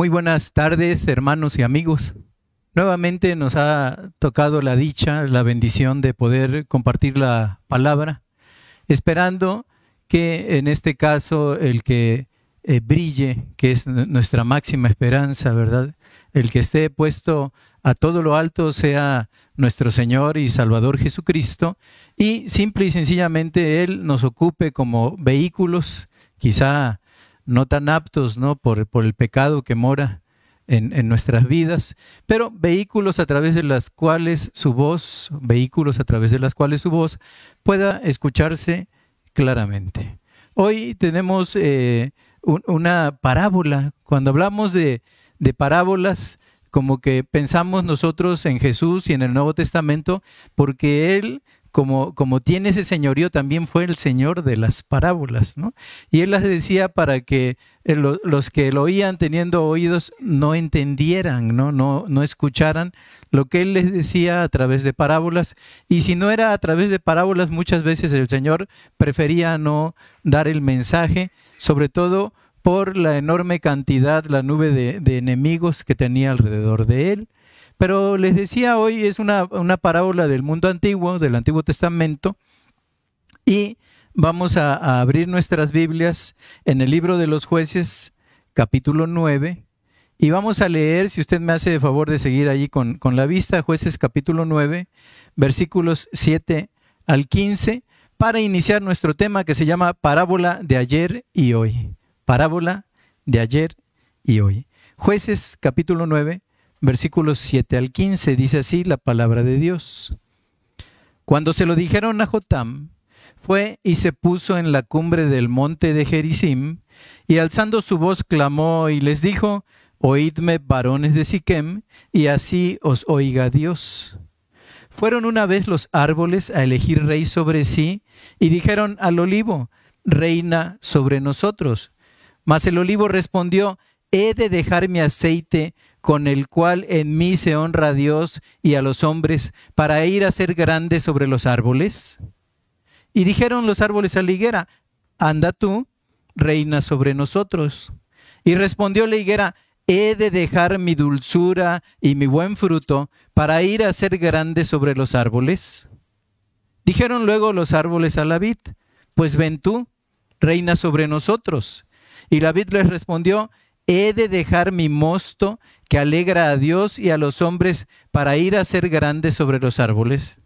Muy buenas tardes, hermanos y amigos. Nuevamente nos ha tocado la dicha, la bendición de poder compartir la palabra, esperando que en este caso el que eh, brille, que es nuestra máxima esperanza, ¿verdad? El que esté puesto a todo lo alto sea nuestro Señor y Salvador Jesucristo y simple y sencillamente Él nos ocupe como vehículos, quizá no tan aptos ¿no? Por, por el pecado que mora en, en, nuestras vidas, pero vehículos a través de las cuales su voz, vehículos a través de las cuales su voz pueda escucharse claramente. Hoy tenemos eh, un, una parábola. Cuando hablamos de, de parábolas, como que pensamos nosotros en Jesús y en el Nuevo Testamento, porque Él como, como tiene ese señorío, también fue el señor de las parábolas, ¿no? Y él las decía para que eh, los que lo oían teniendo oídos no entendieran, ¿no? No, no escucharan lo que él les decía a través de parábolas. Y si no era a través de parábolas, muchas veces el Señor prefería no dar el mensaje, sobre todo por la enorme cantidad, la nube de, de enemigos que tenía alrededor de él. Pero les decía hoy, es una, una parábola del mundo antiguo, del Antiguo Testamento, y vamos a, abrir nuestras Biblias en el libro de los jueces, capítulo 9, y vamos a leer, si usted me hace el favor de seguir allí con, con la vista, jueces capítulo 9, versículos 7 al 15, para iniciar nuestro tema que se llama Parábola de ayer y hoy. Parábola de ayer y hoy. Jueces capítulo 9, versículos 7 al 15, dice así la palabra de Dios. Cuando se lo dijeron a Jotam, fue y se puso en la cumbre del monte de Gerizim, y alzando su voz clamó y les dijo, Oídme, varones de Siquem, y así os oiga Dios. Fueron una vez los árboles a elegir rey sobre sí, y dijeron al olivo, Reina sobre nosotros. Mas el olivo respondió, He de dejar mi aceite con el cual en mí se honra a Dios y a los hombres, para ir a ser grande sobre los árboles? Y dijeron los árboles a la higuera, anda tú, reina sobre nosotros. Y respondió la higuera, he de dejar mi dulzura y mi buen fruto para ir a ser grande sobre los árboles. Dijeron luego los árboles a la vid, pues ven tú, reina sobre nosotros. Y la vid les respondió, he de dejar mi mosto que alegra a Dios y a los hombres para ir a ser grande sobre los árboles.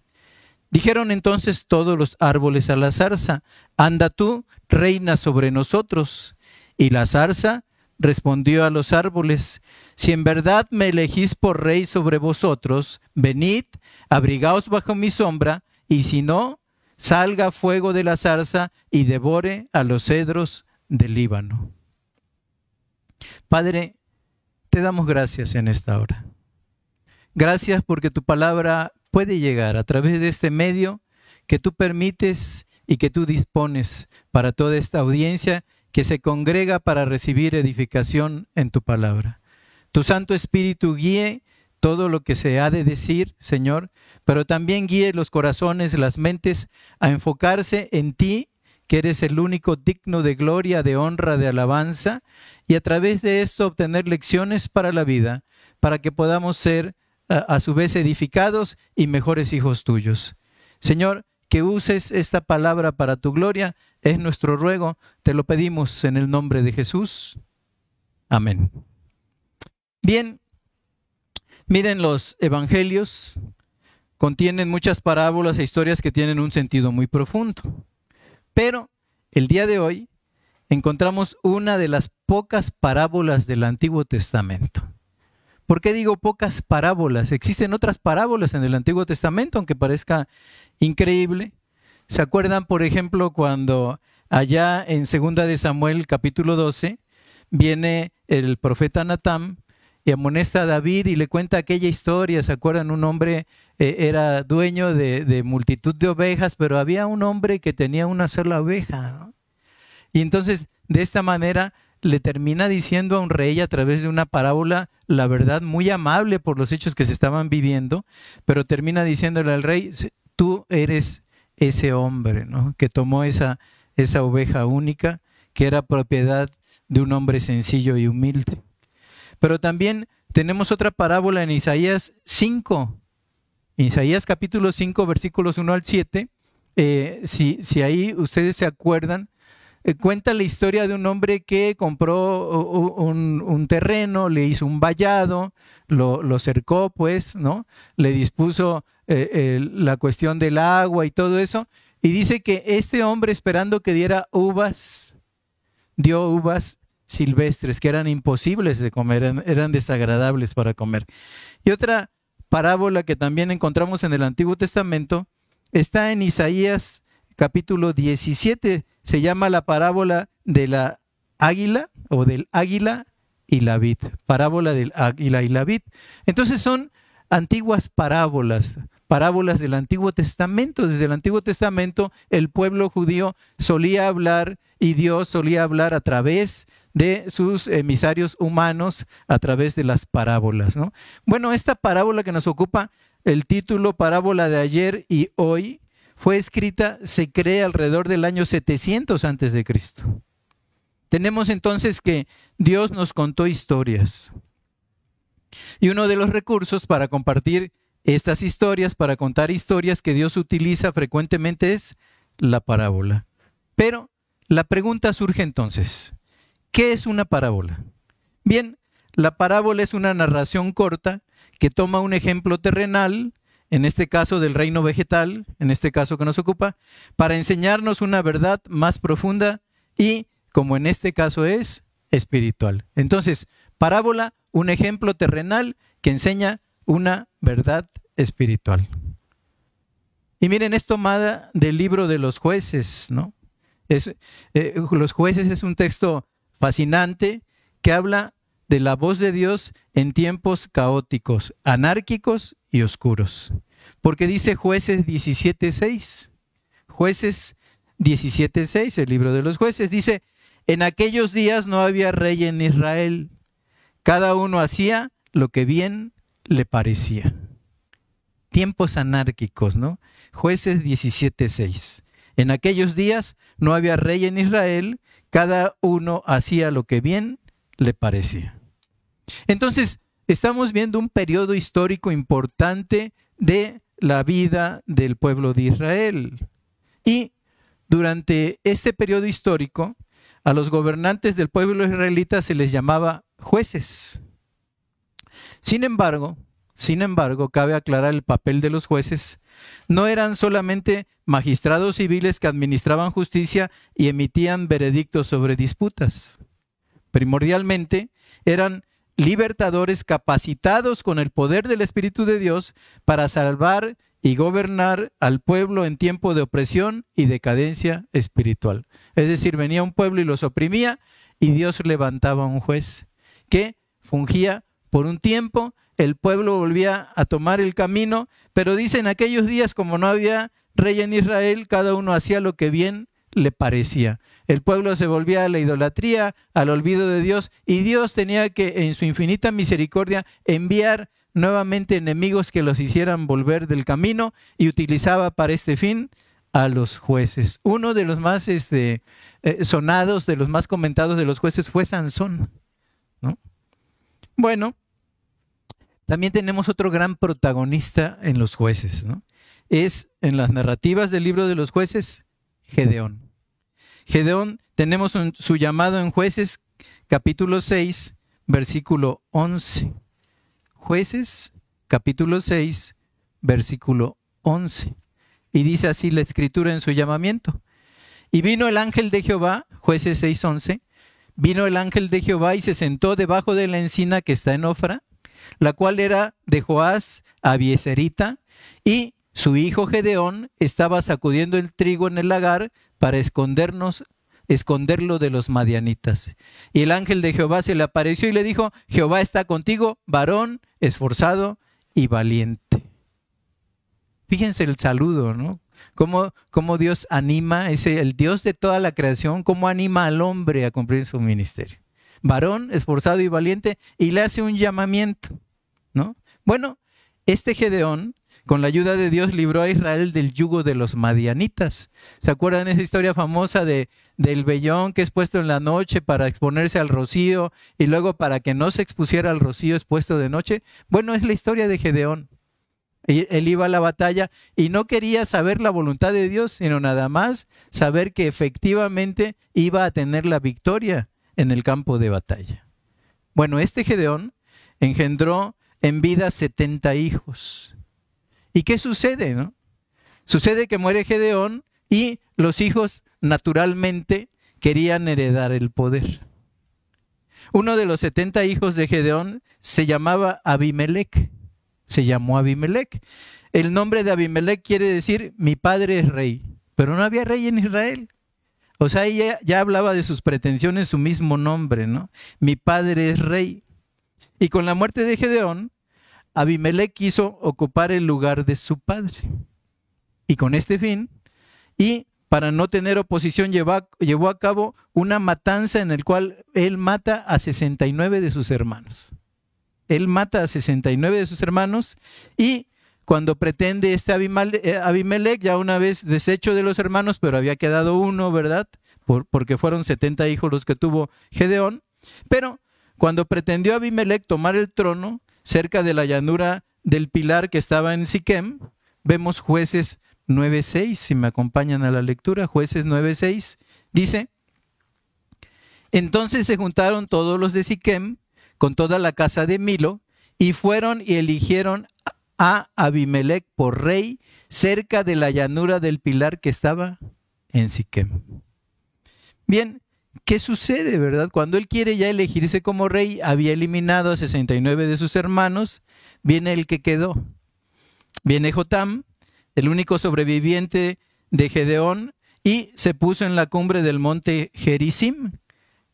Dijeron entonces todos los árboles a la zarza, anda tú, reina sobre nosotros. Y la zarza respondió a los árboles, si en verdad me elegís por rey sobre vosotros, venid, abrigaos bajo mi sombra, y si no, salga fuego de la zarza y devore a los cedros del Líbano. Padre, te damos gracias en esta hora. Gracias porque tu palabra puede llegar a través de este medio que tú permites y que tú dispones para toda esta audiencia que se congrega para recibir edificación en tu palabra. Tu Santo Espíritu guíe todo lo que se ha de decir, Señor, pero también guíe los corazones, las mentes a enfocarse en ti que eres el único digno de gloria, de honra, de alabanza, y a través de esto obtener lecciones para la vida, para que podamos ser a, su vez edificados y mejores hijos tuyos. Señor, que uses esta palabra para tu gloria, es nuestro ruego, te lo pedimos en el nombre de Jesús. Amén. Bien, miren los evangelios, contienen muchas parábolas e historias que tienen un sentido muy profundo. Pero el día de hoy encontramos una de las pocas parábolas del Antiguo Testamento. ¿Por qué digo pocas parábolas? Existen otras parábolas en el Antiguo Testamento, aunque parezca increíble. ¿Se acuerdan, por ejemplo, cuando allá en Segunda de Samuel capítulo 12 viene el profeta Natán y amonesta a David y le cuenta aquella historia. ¿Se acuerdan? Un hombre eh, era dueño de, multitud de ovejas, pero había un hombre que tenía una sola oveja. ¿no? Y entonces, de esta manera, le termina diciendo a un rey a través de una parábola, la verdad, muy amable por los hechos que se estaban viviendo, pero termina diciéndole al rey, tú eres ese hombre, ¿no? Que tomó esa, esa oveja única, que era propiedad de un hombre sencillo y humilde. Pero también tenemos otra parábola en Isaías 5, Isaías capítulo 5, versículos 1 al 7. Eh, si, si ahí ustedes se acuerdan, eh, cuenta la historia de un hombre que compró un, terreno, le hizo un vallado, lo, cercó, pues, ¿no? Le dispuso eh, la cuestión del agua y todo eso. Y dice que este hombre, esperando que diera uvas, dio uvas silvestres que eran imposibles de comer, eran, desagradables para comer. Y otra parábola que también encontramos en el Antiguo Testamento está en Isaías capítulo 17 se llama la parábola de la águila o del águila y la vid. Parábola del águila y la vid. Entonces son antiguas parábolas, parábolas del Antiguo Testamento. Desde el Antiguo Testamento el pueblo judío solía hablar y Dios solía hablar a través de sus emisarios humanos, a través de las parábolas. ¿no? Bueno, esta parábola que nos ocupa el título Parábola de ayer y hoy fue escrita, se cree, alrededor del año 700 antes de Cristo. Tenemos entonces que Dios nos contó historias. Y uno de los recursos para compartir estas historias, para contar historias que Dios utiliza frecuentemente es la parábola. Pero la pregunta surge entonces, ¿qué es una parábola? Bien, la parábola es una narración corta que toma un ejemplo terrenal en este caso del reino vegetal, en este caso que nos ocupa, para enseñarnos una verdad más profunda y, como en este caso es, espiritual. Entonces, parábola, un ejemplo terrenal que enseña una verdad espiritual. Y miren, es tomada del libro de los jueces, ¿no? Eh, los jueces es un texto fascinante que habla de la voz de Dios en tiempos caóticos, anárquicos y oscuros. Porque dice jueces 17.6. Jueces 17.6, el libro de los jueces, dice, en aquellos días no había rey en Israel. Cada uno hacía lo que bien le parecía. Tiempos anárquicos, ¿no? Jueces 17.6. En aquellos días no había rey en Israel, cada uno hacía lo que bien le parecía. Entonces, estamos viendo un periodo histórico importante de la vida del pueblo de Israel. Y durante este periodo histórico, a los gobernantes del pueblo israelita se les llamaba jueces. Sin embargo, sin embargo, cabe aclarar el papel de los jueces. No eran solamente magistrados civiles que administraban justicia y emitían veredictos sobre disputas. Primordialmente eran libertadores capacitados con el poder del Espíritu de Dios para salvar y gobernar al pueblo en tiempo de opresión y decadencia espiritual. Es decir, venía un pueblo y los oprimía y Dios levantaba un juez que fungía por un tiempo, el pueblo volvía a tomar el camino, pero dice en aquellos días como no había rey en Israel, cada uno hacía lo que bien le parecía. El pueblo se volvía a la idolatría, al olvido de Dios, y Dios tenía que, en su infinita misericordia, enviar nuevamente enemigos que los hicieran volver del camino y utilizaba para este fin a los jueces. Uno de los más este, eh, sonados, de los más comentados de los jueces fue Sansón. ¿no? Bueno, también tenemos otro gran protagonista en los jueces. ¿no? Es en las narrativas del libro de los jueces, Gedeón. Gedeón, tenemos su llamado en jueces capítulo 6, versículo 11. Jueces capítulo 6, versículo 11. Y dice así la escritura en su llamamiento. Y vino el ángel de Jehová, jueces 6, 11. Vino el ángel de Jehová y se sentó debajo de la encina que está en Ofra, la cual era de Joás Abieserita, y su hijo Gedeón estaba sacudiendo el trigo en el lagar para escondernos, esconderlo de los madianitas. Y el ángel de Jehová se le apareció y le dijo, Jehová está contigo, varón, esforzado y valiente. Fíjense el saludo, ¿no? Cómo, cómo Dios anima, ese, el Dios de toda la creación, cómo anima al hombre a cumplir su ministerio. Varón, esforzado y valiente, y le hace un llamamiento, ¿no? Bueno, este Gedeón con la ayuda de Dios, libró a Israel del yugo de los madianitas. ¿Se acuerdan esa historia famosa de, del vellón que es puesto en la noche para exponerse al rocío y luego para que no se expusiera al rocío expuesto de noche? Bueno, es la historia de Gedeón. Él iba a la batalla y no quería saber la voluntad de Dios, sino nada más saber que efectivamente iba a tener la victoria en el campo de batalla. Bueno, este Gedeón engendró en vida 70 hijos. ¿Y qué sucede? No? Sucede que muere Gedeón y los hijos naturalmente querían heredar el poder. Uno de los 70 hijos de Gedeón se llamaba Abimelech. Se llamó Abimelech. El nombre de Abimelech quiere decir mi padre es rey, pero no había rey en Israel. O sea, ella ya hablaba de sus pretensiones su mismo nombre, ¿no? Mi padre es rey. Y con la muerte de Gedeón, Abimelech quiso ocupar el lugar de su padre. Y con este fin, y para no tener oposición, llevó, a cabo una matanza en el cual él mata a 69 de sus hermanos. Él mata a 69 de sus hermanos y cuando pretende este eh, Abimelech, ya una vez deshecho de los hermanos, pero había quedado uno, ¿verdad? porque fueron 70 hijos los que tuvo Gedeón. Pero cuando pretendió Abimelech tomar el trono cerca de la llanura del pilar que estaba en Siquem, vemos jueces 9.6, si me acompañan a la lectura, jueces 9.6, dice, entonces se juntaron todos los de Siquem con toda la casa de Milo y fueron y eligieron a Abimelech por rey cerca de la llanura del pilar que estaba en Siquem. Bien, ¿qué sucede, verdad? Cuando él quiere ya elegirse como rey, había eliminado a 69 de sus hermanos, viene el que quedó. Viene Jotam, el único sobreviviente de Gedeón, y se puso en la cumbre del monte Gerizim.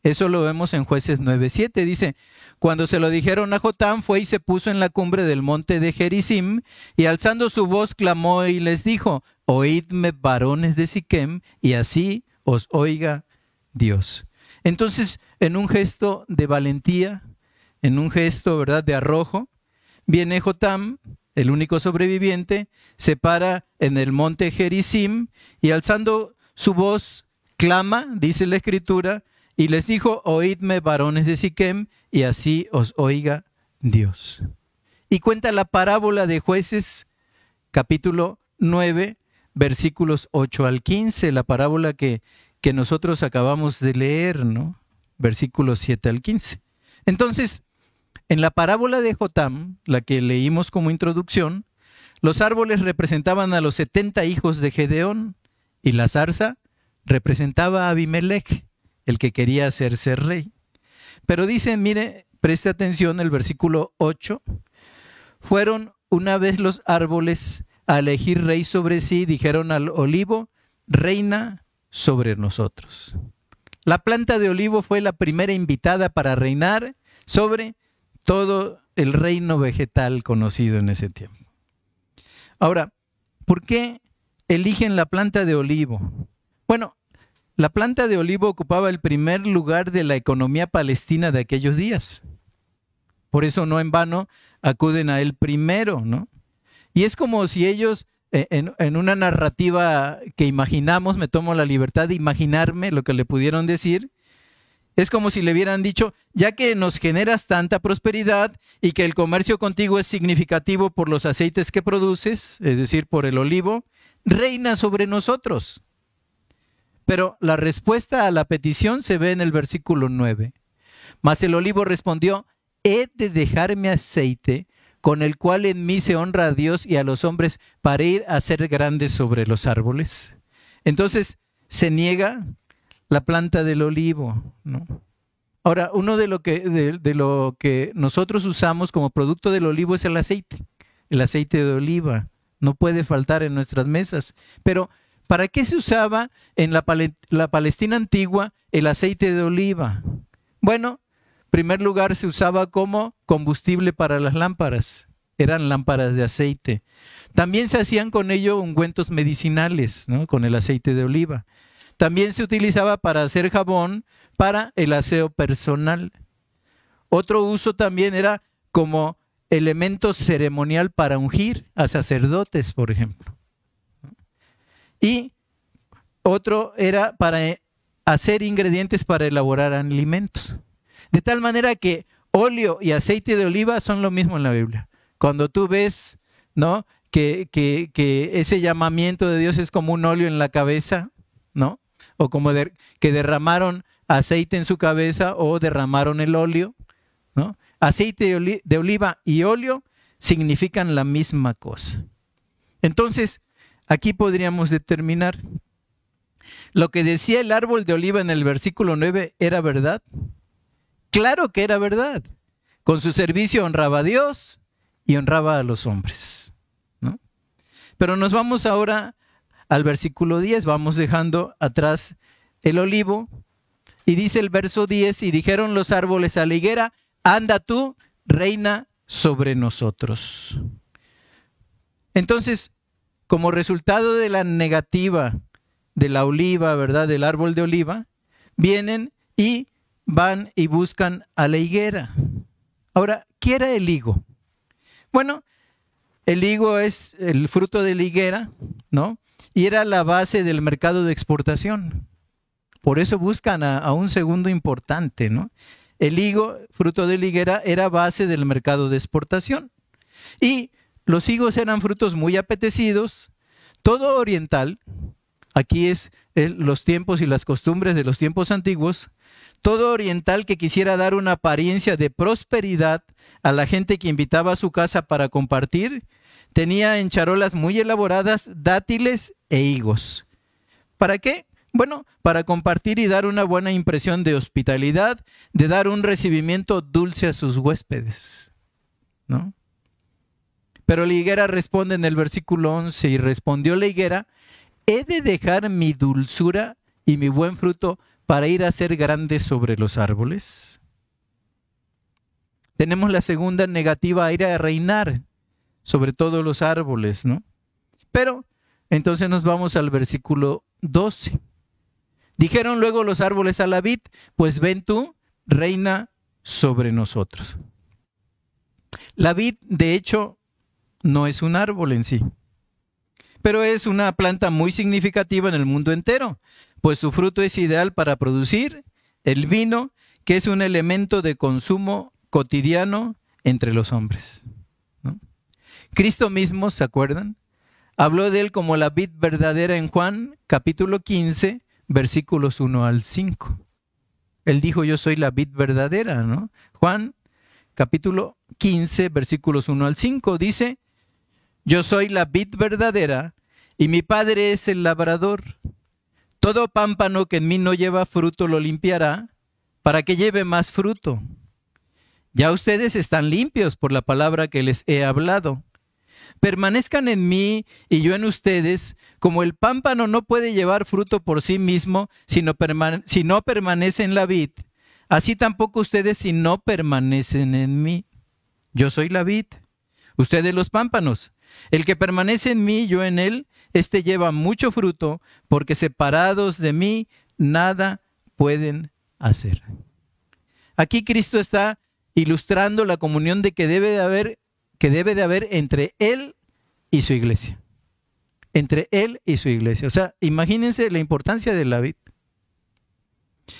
Eso lo vemos en jueces 9.7. Dice, cuando se lo dijeron a Jotam, fue y se puso en la cumbre del monte de Gerizim, y alzando su voz clamó y les dijo, oídme varones de Siquem, y así os oiga Dios. Entonces, en un gesto de valentía, en un gesto, ¿verdad?, de arrojo, viene Jotam, el único sobreviviente, se para en el monte Gerizim y alzando su voz clama, dice la escritura, y les dijo, oídme varones de Siquem, y así os oiga Dios. Y cuenta la parábola de jueces, capítulo 9, versículos 8 al 15, la parábola que, que nosotros acabamos de leer, ¿no? Versículos 7 al 15. Entonces, en la parábola de Jotam, la que leímos como introducción, los árboles representaban a los 70 hijos de Gedeón y la zarza representaba a Abimelech el que quería hacerse rey. Pero dice, mire, preste atención el versículo 8, fueron una vez los árboles a elegir rey sobre sí, dijeron al olivo, reina sobre nosotros. La planta de olivo fue la primera invitada para reinar sobre todo el reino vegetal conocido en ese tiempo. Ahora, ¿por qué eligen la planta de olivo? Bueno, la planta de olivo ocupaba el primer lugar de la economía palestina de aquellos días. Por eso no en vano acuden a él primero, ¿no? Y es como si ellos, eh, en, una narrativa que imaginamos, me tomo la libertad de imaginarme lo que le pudieron decir, es como si le hubieran dicho, ya que nos generas tanta prosperidad y que el comercio contigo es significativo por los aceites que produces, es decir, por el olivo, reina sobre nosotros. Pero la respuesta a la petición se ve en el versículo 9. Mas el olivo respondió, he de dejarme aceite con el cual en mí se honra a Dios y a los hombres para ir a ser grandes sobre los árboles. Entonces se niega la planta del olivo. ¿no? Ahora, uno de lo, que, de lo que nosotros usamos como producto del olivo es el aceite, el aceite de oliva. No puede faltar en nuestras mesas. Pero ¿Para qué se usaba en la, Palestina antigua el aceite de oliva? Bueno, en primer lugar se usaba como combustible para las lámparas. Eran lámparas de aceite. También se hacían con ello ungüentos medicinales, ¿no? con el aceite de oliva. También se utilizaba para hacer jabón para el aseo personal. Otro uso también era como elemento ceremonial para ungir a sacerdotes, por ejemplo. Y otro era para hacer ingredientes para elaborar alimentos. De tal manera que óleo y aceite de oliva son lo mismo en la Biblia. Cuando tú ves, ¿no? Que, que, ese llamamiento de Dios es como un óleo en la cabeza, ¿no? O como que derramaron aceite en su cabeza o derramaron el óleo, ¿no? Aceite de oliva y óleo significan la misma cosa. Entonces, aquí podríamos determinar, ¿lo que decía el árbol de oliva en el versículo 9 era verdad? Claro que era verdad. Con su servicio honraba a Dios y honraba a los hombres. ¿no? Pero nos vamos ahora al versículo 10, vamos dejando atrás el olivo. Y dice el verso 10, y dijeron los árboles a la higuera, anda tú, reina sobre nosotros. Entonces, como resultado de la negativa de la oliva, ¿verdad? Del árbol de oliva, vienen y van y buscan a la higuera. Ahora, ¿qué era el higo? Bueno, el higo es el fruto de la higuera, ¿no? Y era la base del mercado de exportación. Por eso buscan a, un segundo importante, ¿no? El higo, fruto de la higuera, era base del mercado de exportación. Y los higos eran frutos muy apetecidos. Todo oriental, aquí es los tiempos y las costumbres de los tiempos antiguos, todo oriental que quisiera dar una apariencia de prosperidad a la gente que invitaba a su casa para compartir, tenía en charolas muy elaboradas dátiles e higos. ¿Para qué? Bueno, para compartir y dar una buena impresión de hospitalidad, de dar un recibimiento dulce a sus huéspedes. ¿No? Pero la higuera responde en el versículo 11 y respondió la higuera, ¿he de dejar mi dulzura y mi buen fruto para ir a ser grandes sobre los árboles. Tenemos la segunda negativa a ir a reinar sobre todos los árboles, ¿no? Pero entonces nos vamos al versículo 12. Dijeron luego los árboles a la vid, pues ven tú, reina sobre nosotros. La vid, de hecho, no es un árbol en sí, pero es una planta muy significativa en el mundo entero pues su fruto es ideal para producir el vino, que es un elemento de consumo cotidiano entre los hombres. Cristo mismo, ¿se acuerdan? Habló de él como la vid verdadera en Juan capítulo 15, versículos 1 al 5. Él dijo, yo soy la vid verdadera, ¿no? Juan capítulo 15, versículos 1 al 5 dice, yo soy la vid verdadera y mi padre es el labrador. Todo pámpano que en mí no lleva fruto lo limpiará para que lleve más fruto. Ya ustedes están limpios por la palabra que les he hablado. Permanezcan en mí y yo en ustedes, como el pámpano no puede llevar fruto por sí mismo si no, si no permanece en la vid, así tampoco ustedes si no permanecen en mí. Yo soy la vid, ustedes los pámpanos. El que permanece en mí, yo en él, este lleva mucho fruto, porque separados de mí nada pueden hacer. Aquí Cristo está ilustrando la comunión de que debe de haber, que debe de haber entre Él y su iglesia. Entre Él y su iglesia. O sea, imagínense la importancia de la.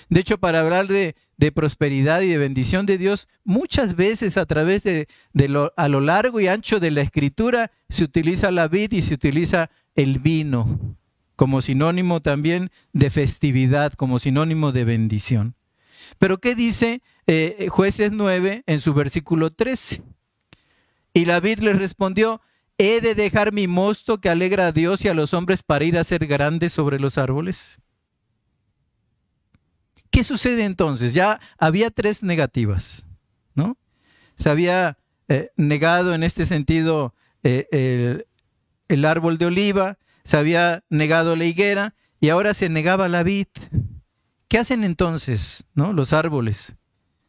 De hecho, para hablar de, prosperidad y de bendición de Dios, muchas veces a través de, lo, a lo largo y ancho de la escritura se utiliza la vid y se utiliza el vino como sinónimo también de festividad, como sinónimo de bendición. Pero ¿qué dice eh, jueces 9 en su versículo 13? Y la vid le respondió, ¿he de dejar mi mosto que alegra a Dios y a los hombres para ir a ser grandes sobre los árboles? ¿Qué sucede entonces? Ya había tres negativas, ¿no? Se había eh, negado en este sentido eh, el árbol de oliva, se había negado la higuera y ahora se negaba la vid. ¿Qué hacen entonces ¿no? los árboles?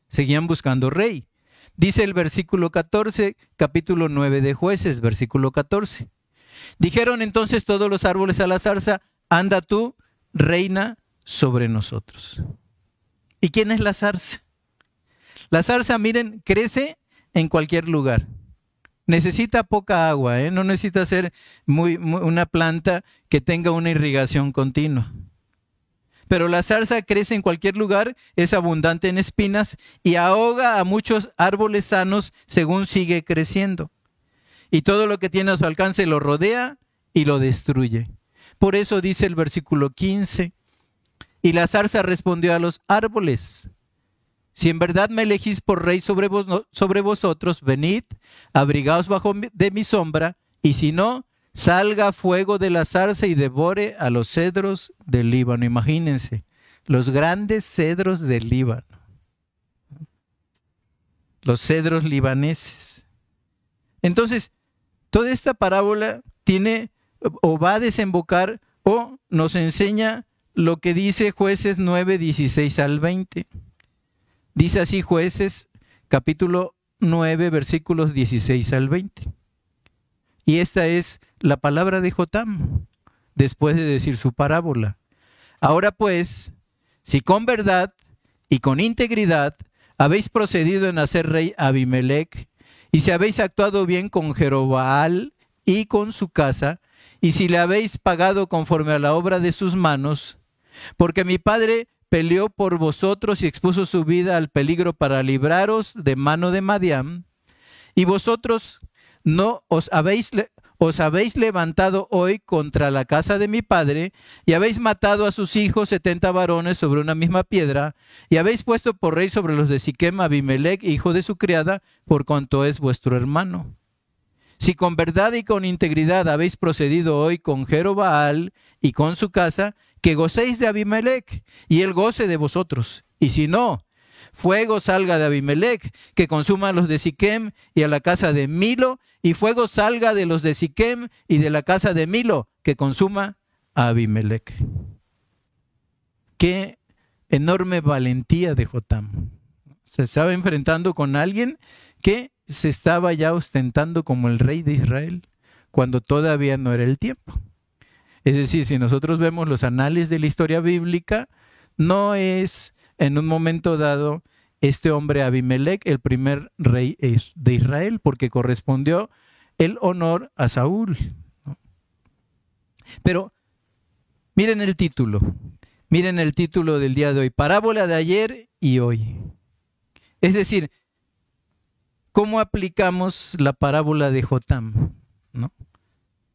Seguían buscando rey. Dice el versículo 14, capítulo 9 de jueces, versículo 14. Dijeron entonces todos los árboles a la zarza, anda tú, reina sobre nosotros. ¿Y quién es la zarza? La zarza, miren, crece en cualquier lugar. necesita poca agua, ¿eh? no necesita ser muy, una planta que tenga una irrigación continua. Pero la zarza crece en cualquier lugar, es abundante en espinas y ahoga a muchos árboles sanos según sigue creciendo. Y todo lo que tiene a su alcance lo rodea y lo destruye. Por eso dice el versículo 15, y la zarza respondió a los árboles, si en verdad me elegís por rey sobre, vosotros, venid, abrigaos bajo de mi sombra, y si no, salga fuego de la zarza y devore a los cedros del Líbano. Imagínense, los grandes cedros del Líbano. Los cedros libaneses. Entonces, toda esta parábola tiene o va a desembocar o nos enseña lo que dice jueces 9, 16 al 20. Dice así jueces capítulo 9 versículos 16 al 20. Y esta es la palabra de Jotam después de decir su parábola. Ahora pues, si con verdad y con integridad habéis procedido en hacer rey Abimelech, y si habéis actuado bien con Jerobaal y con su casa, y si le habéis pagado conforme a la obra de sus manos, porque mi padre peleó por vosotros y expuso su vida al peligro para libraros de mano de Madiam, y vosotros no os habéis, os habéis levantado hoy contra la casa de mi padre, y habéis matado a sus hijos setenta varones sobre una misma piedra, y habéis puesto por rey sobre los de Siquem Abimelech, hijo de su criada, por cuanto es vuestro hermano. Si con verdad y con integridad habéis procedido hoy con Jerobaal y con su casa, que gocéis de Abimelech y él goce de vosotros. Y si no, fuego salga de Abimelech, que consuma a los de Siquem y a la casa de Milo, y fuego salga de los de Siquem y de la casa de Milo, que consuma a Abimelech. Qué enorme valentía de Jotam. Se estaba enfrentando con alguien que se estaba ya ostentando como el rey de Israel, cuando todavía no era el tiempo. Es decir, si nosotros vemos los anales de la historia bíblica, no es en un momento dado este hombre Abimelech el primer rey de Israel, porque correspondió el honor a Saúl. Pero miren el título, miren el título del día de hoy, parábola de ayer y hoy. Es decir, ¿cómo aplicamos la parábola de Jotam? ¿No?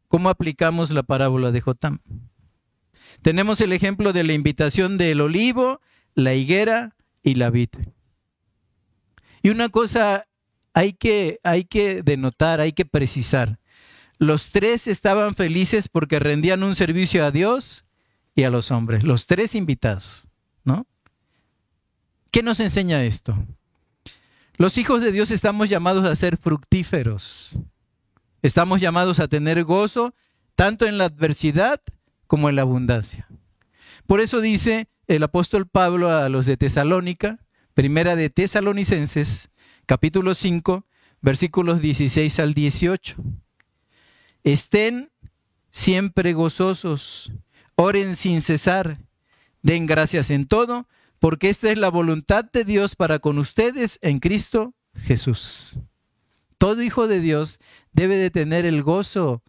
¿Cómo aplicamos la parábola de Jotam? Tenemos el ejemplo de la invitación del olivo, la higuera y la vid. Y una cosa hay que, hay que denotar, hay que precisar. Los tres estaban felices porque rendían un servicio a Dios y a los hombres, los tres invitados, ¿no? ¿Qué nos enseña esto? Los hijos de Dios estamos llamados a ser fructíferos. Estamos llamados a tener gozo tanto en la adversidad como en la abundancia. Por eso dice el apóstol Pablo a los de Tesalónica, primera de Tesalonicenses, capítulo 5, versículos 16 al 18. Estén siempre gozosos, oren sin cesar, den gracias en todo, porque esta es la voluntad de Dios para con ustedes en Cristo Jesús. Todo hijo de Dios debe de tener el gozo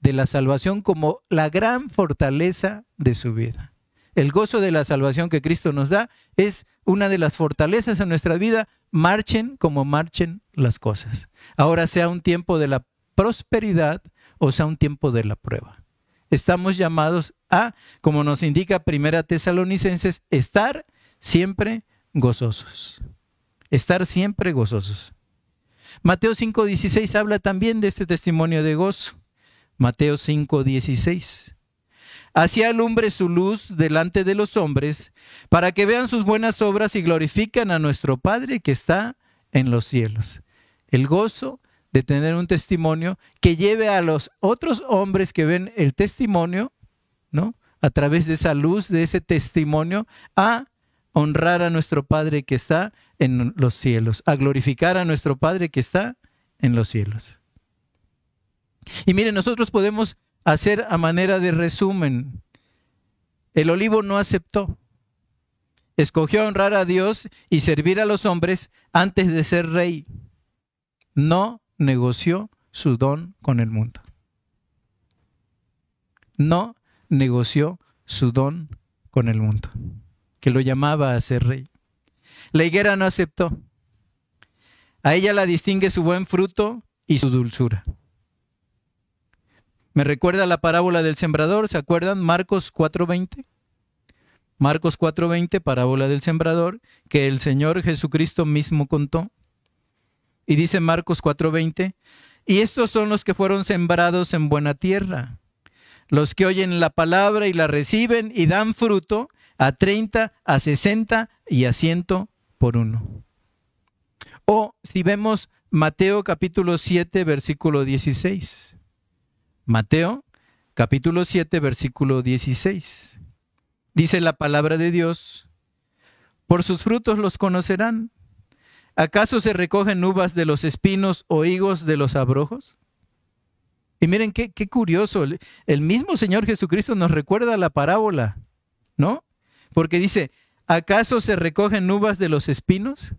de la salvación como la gran fortaleza de su vida. El gozo de la salvación que Cristo nos da es una de las fortalezas en nuestra vida. Marchen como marchen las cosas. Ahora sea un tiempo de la prosperidad o sea un tiempo de la prueba. Estamos llamados a, como nos indica Primera Tesalonicenses, estar siempre gozosos. Estar siempre gozosos. Mateo 5.16 habla también de este testimonio de gozo. Mateo 5.16. Así alumbre su luz delante de los hombres, para que vean sus buenas obras y glorifican a nuestro Padre que está en los cielos. El gozo de tener un testimonio que lleve a los otros hombres que ven el testimonio, ¿no? A través de esa luz, de ese testimonio, a honrar a nuestro Padre que está en los cielos, a glorificar a nuestro Padre que está en los cielos. Y miren, nosotros podemos hacer a manera de resumen. El olivo no aceptó. Escogió honrar a Dios y servir a los hombres antes de ser rey. No negoció su don con el mundo. No negoció su don con el mundo, que lo llamaba a ser rey. La higuera no aceptó. A ella la distingue su buen fruto y su dulzura. Me recuerda la parábola del sembrador, ¿se acuerdan? Marcos 4:20. Marcos 4:20, parábola del sembrador, que el Señor Jesucristo mismo contó. Y dice Marcos 4:20, y estos son los que fueron sembrados en buena tierra, los que oyen la palabra y la reciben y dan fruto a 30, a 60 y a 100 por uno. O si vemos Mateo capítulo 7, versículo 16. Mateo capítulo 7, versículo 16. Dice la palabra de Dios, por sus frutos los conocerán. ¿Acaso se recogen uvas de los espinos o higos de los abrojos? Y miren qué, qué curioso, el mismo Señor Jesucristo nos recuerda la parábola, ¿no? Porque dice, ¿acaso se recogen uvas de los espinos?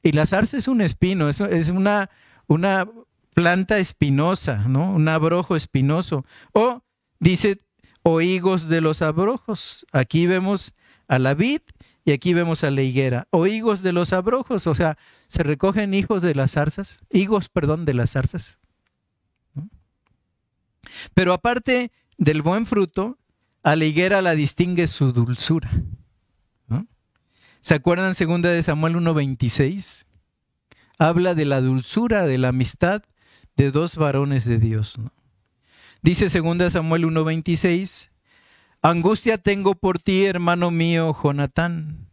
Y la zarza es un espino, es, una, una planta espinosa, ¿no? Un abrojo espinoso. O dice, o higos de los abrojos. Aquí vemos a la vid y aquí vemos a la higuera. O higos de los abrojos, o sea, se recogen hijos de las zarzas, higos, perdón, de las zarzas. Pero aparte del buen fruto, a la higuera la distingue su dulzura. ¿Se acuerdan segunda de Samuel 1.26? Habla de la dulzura, de la amistad de dos varones de Dios. Dice segunda Samuel 1.26, angustia tengo por ti, hermano mío, Jonatán,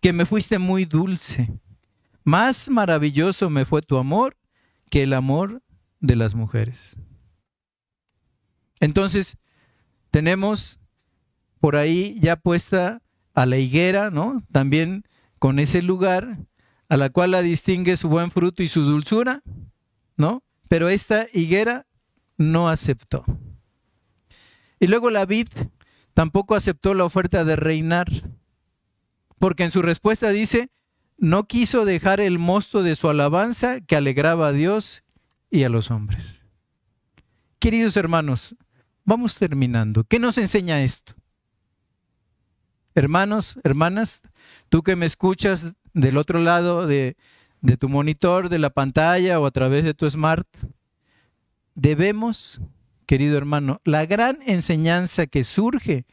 que me fuiste muy dulce. Más maravilloso me fue tu amor que el amor de las mujeres. Entonces, tenemos por ahí ya puesta a la higuera, ¿no? También con ese lugar a la cual la distingue su buen fruto y su dulzura, ¿no? Pero esta higuera no aceptó. Y luego la vid tampoco aceptó la oferta de reinar, porque en su respuesta dice, no quiso dejar el mosto de su alabanza que alegraba a Dios y a los hombres. Queridos hermanos, vamos terminando. ¿Qué nos enseña esto? Hermanos, hermanas, tú que me escuchas del otro lado de, tu monitor, de la pantalla o a través de tu smart, debemos, querido hermano, la gran enseñanza que surge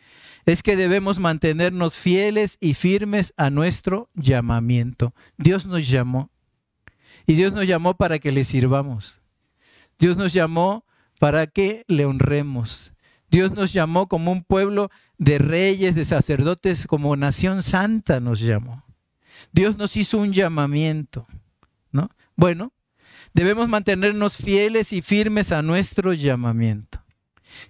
es que debemos mantenernos fieles y firmes a nuestro llamamiento. Dios nos llamó y Dios nos llamó para que le sirvamos. Dios nos llamó para que le honremos. Dios nos llamó como un pueblo de reyes, de sacerdotes, como nación santa nos llamó. Dios nos hizo un llamamiento, ¿no? Bueno, debemos mantenernos fieles y firmes a nuestro llamamiento.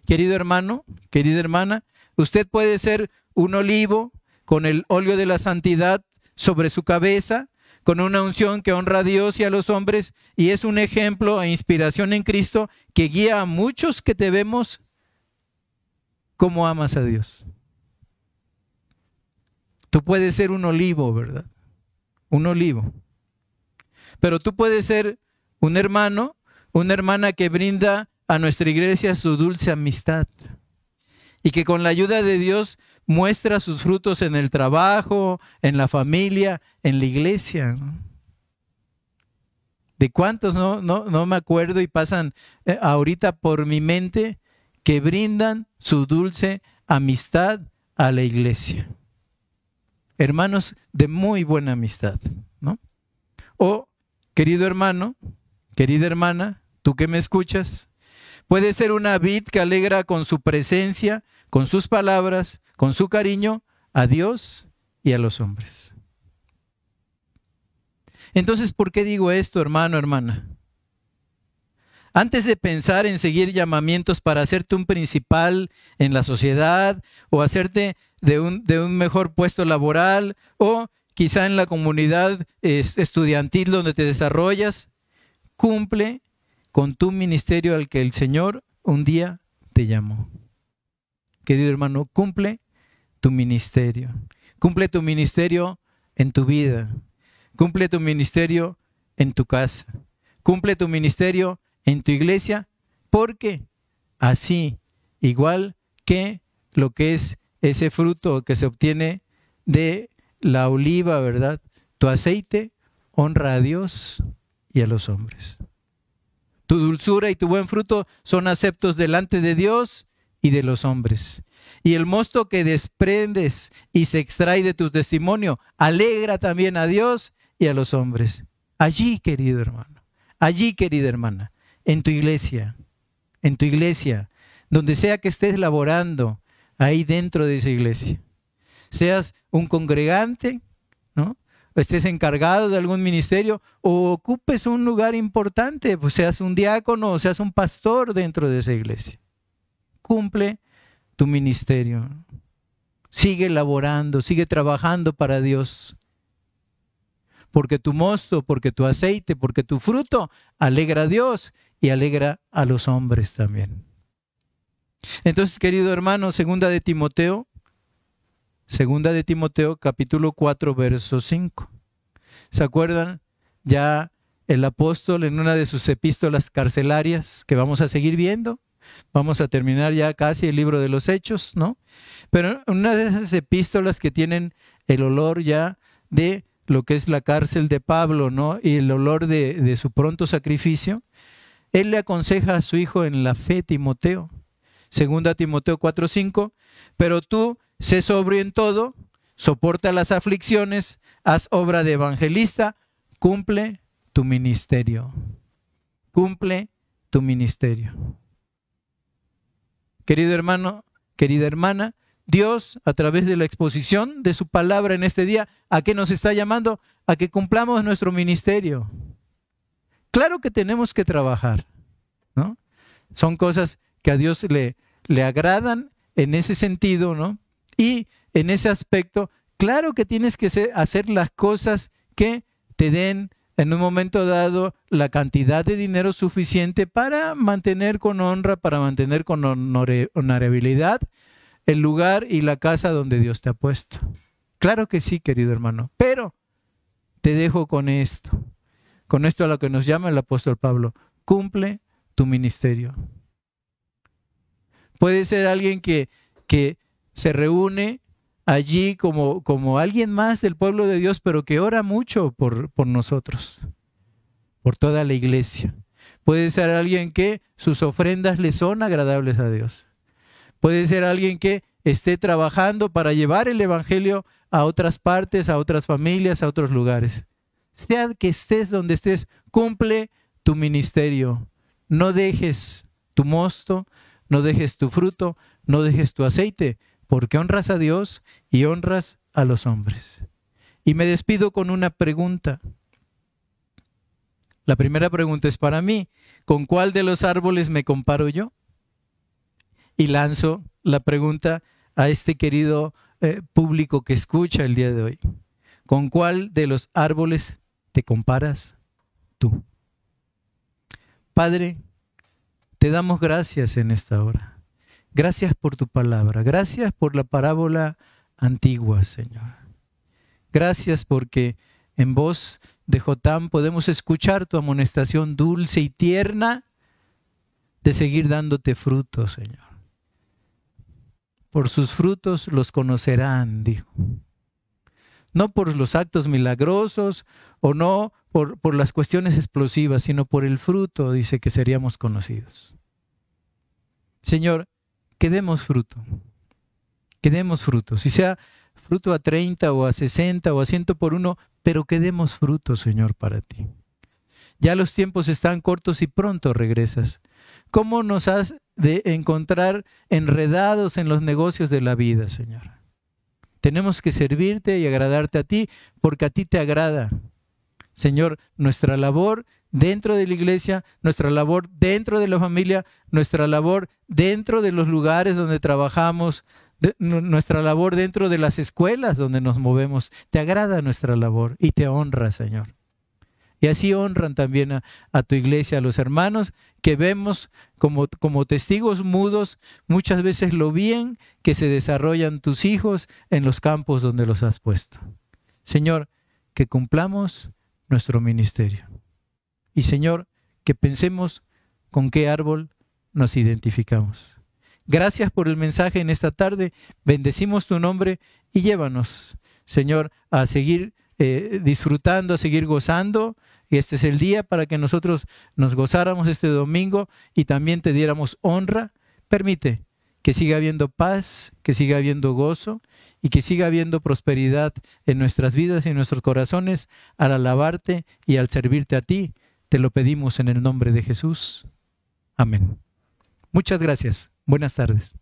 Querido hermano, querida hermana, usted puede ser un olivo con el óleo de la santidad sobre su cabeza, con una unción que honra a Dios y a los hombres, y es un ejemplo e inspiración en Cristo que guía a muchos que te vemos cómo amas a Dios. Tú puedes ser un olivo, ¿verdad? Un olivo. Pero tú puedes ser un hermano, una hermana que brinda a nuestra iglesia su dulce amistad y que con la ayuda de Dios muestra sus frutos en el trabajo, en la familia, en la iglesia. ¿De cuántos no, no, no me acuerdo y pasan eh, ahorita por mi mente que brindan su dulce amistad a la iglesia. Hermanos de muy buena amistad, ¿no? O, querido hermano, querida hermana, tú que me escuchas, puede ser una vid que alegra con su presencia, con sus palabras, con su cariño a Dios y a los hombres. Entonces, ¿por qué digo esto, hermano, hermana? Antes de pensar en seguir llamamientos para hacerte un principal en la sociedad o hacerte de un, de un mejor puesto laboral o quizá en la comunidad estudiantil donde te desarrollas, cumple con tu ministerio al que el Señor un día te llamó. Querido hermano, cumple tu ministerio. Cumple tu ministerio en tu vida. Cumple tu ministerio en tu casa. Cumple tu ministerio en tu iglesia porque así, igual que lo que es ese fruto que se obtiene de la oliva, ¿verdad? Tu aceite honra a Dios y a los hombres. Tu dulzura y tu buen fruto son aceptos delante de Dios y de los hombres. Y el mosto que desprendes y se extrae de tu testimonio alegra también a Dios y a los hombres. Allí, querido hermano, allí, querida hermana, en tu iglesia, en tu iglesia, donde sea que estés laborando, ahí dentro de esa iglesia. Seas un congregante, ¿no? Estés encargado de algún ministerio o ocupes un lugar importante, pues seas un diácono o seas un pastor dentro de esa iglesia. Cumple tu ministerio. Sigue laborando, sigue trabajando para Dios. Porque tu mosto, porque tu aceite, porque tu fruto alegra a Dios y alegra a los hombres también. Entonces, querido hermano, segunda de Timoteo, segunda de Timoteo, capítulo 4, verso 5. ¿Se acuerdan? Ya el apóstol en una de sus epístolas carcelarias que vamos a seguir viendo, vamos a terminar ya casi el libro de los hechos, ¿no? Pero una de esas epístolas que tienen el olor ya de lo que es la cárcel de Pablo, ¿no? Y el olor de, su pronto sacrificio, él le aconseja a su hijo en la fe, Timoteo, Segunda Timoteo 4:5, pero tú sé sobrio en todo, soporta las aflicciones, haz obra de evangelista, cumple tu ministerio. Cumple tu ministerio. Querido hermano, querida hermana, Dios, a través de la exposición de su palabra en este día, ¿a qué nos está llamando? A que cumplamos nuestro ministerio. Claro que tenemos que trabajar, ¿no? Son cosas que a Dios le, le agradan en ese sentido, ¿no? Y en ese aspecto, claro que tienes que hacer las cosas que te den en un momento dado la cantidad de dinero suficiente para mantener con honra, para mantener con honorabilidad el lugar y la casa donde Dios te ha puesto. Claro que sí, querido hermano, pero te dejo con esto, con esto a lo que nos llama el apóstol Pablo, cumple tu ministerio. Puede ser alguien que, que se reúne allí como, como alguien más del pueblo de Dios, pero que ora mucho por, por nosotros, por toda la iglesia. Puede ser alguien que sus ofrendas le son agradables a Dios. Puede ser alguien que esté trabajando para llevar el Evangelio a otras partes, a otras familias, a otros lugares. Sea que estés donde estés, cumple tu ministerio. No dejes tu mosto, no dejes tu fruto, no dejes tu aceite, porque honras a Dios y honras a los hombres. Y me despido con una pregunta. La primera pregunta es para mí, ¿con cuál de los árboles me comparo yo? Y lanzo la pregunta a este querido eh, público que escucha el día de hoy. ¿Con cuál de los árboles te comparas tú? Padre, te damos gracias en esta hora. Gracias por tu palabra. Gracias por la parábola antigua, Señor. Gracias porque en voz de Jotam podemos escuchar tu amonestación dulce y tierna de seguir dándote frutos, Señor. Por sus frutos los conocerán, dijo. No por los actos milagrosos o no por, las cuestiones explosivas, sino por el fruto, dice que seríamos conocidos. Señor, que demos fruto, que demos fruto, si sea fruto a 30 o a 60 o a 100 por uno, pero que demos fruto, Señor, para ti. Ya los tiempos están cortos y pronto regresas. ¿Cómo nos has de encontrar enredados en los negocios de la vida, Señor? Tenemos que servirte y agradarte a ti porque a ti te agrada. Señor, nuestra labor dentro de la iglesia, nuestra labor dentro de la familia, nuestra labor dentro de los lugares donde trabajamos, nuestra labor dentro de las escuelas donde nos movemos. Te agrada nuestra labor y te honra, Señor. Y así honran también a, tu iglesia, a los hermanos que vemos como, como testigos mudos muchas veces lo bien que se desarrollan tus hijos en los campos donde los has puesto. Señor, que cumplamos nuestro ministerio. Y Señor, que pensemos con qué árbol nos identificamos. Gracias por el mensaje en esta tarde. Bendecimos tu nombre y llévanos, Señor, a seguir eh, disfrutando, a seguir gozando. Este es el día para que nosotros nos gozáramos este domingo y también te diéramos honra. Permite que siga habiendo paz, que siga habiendo gozo y que siga habiendo prosperidad en nuestras vidas y en nuestros corazones al alabarte y al servirte a ti. Te lo pedimos en el nombre de Jesús. Amén. Muchas gracias. Buenas tardes.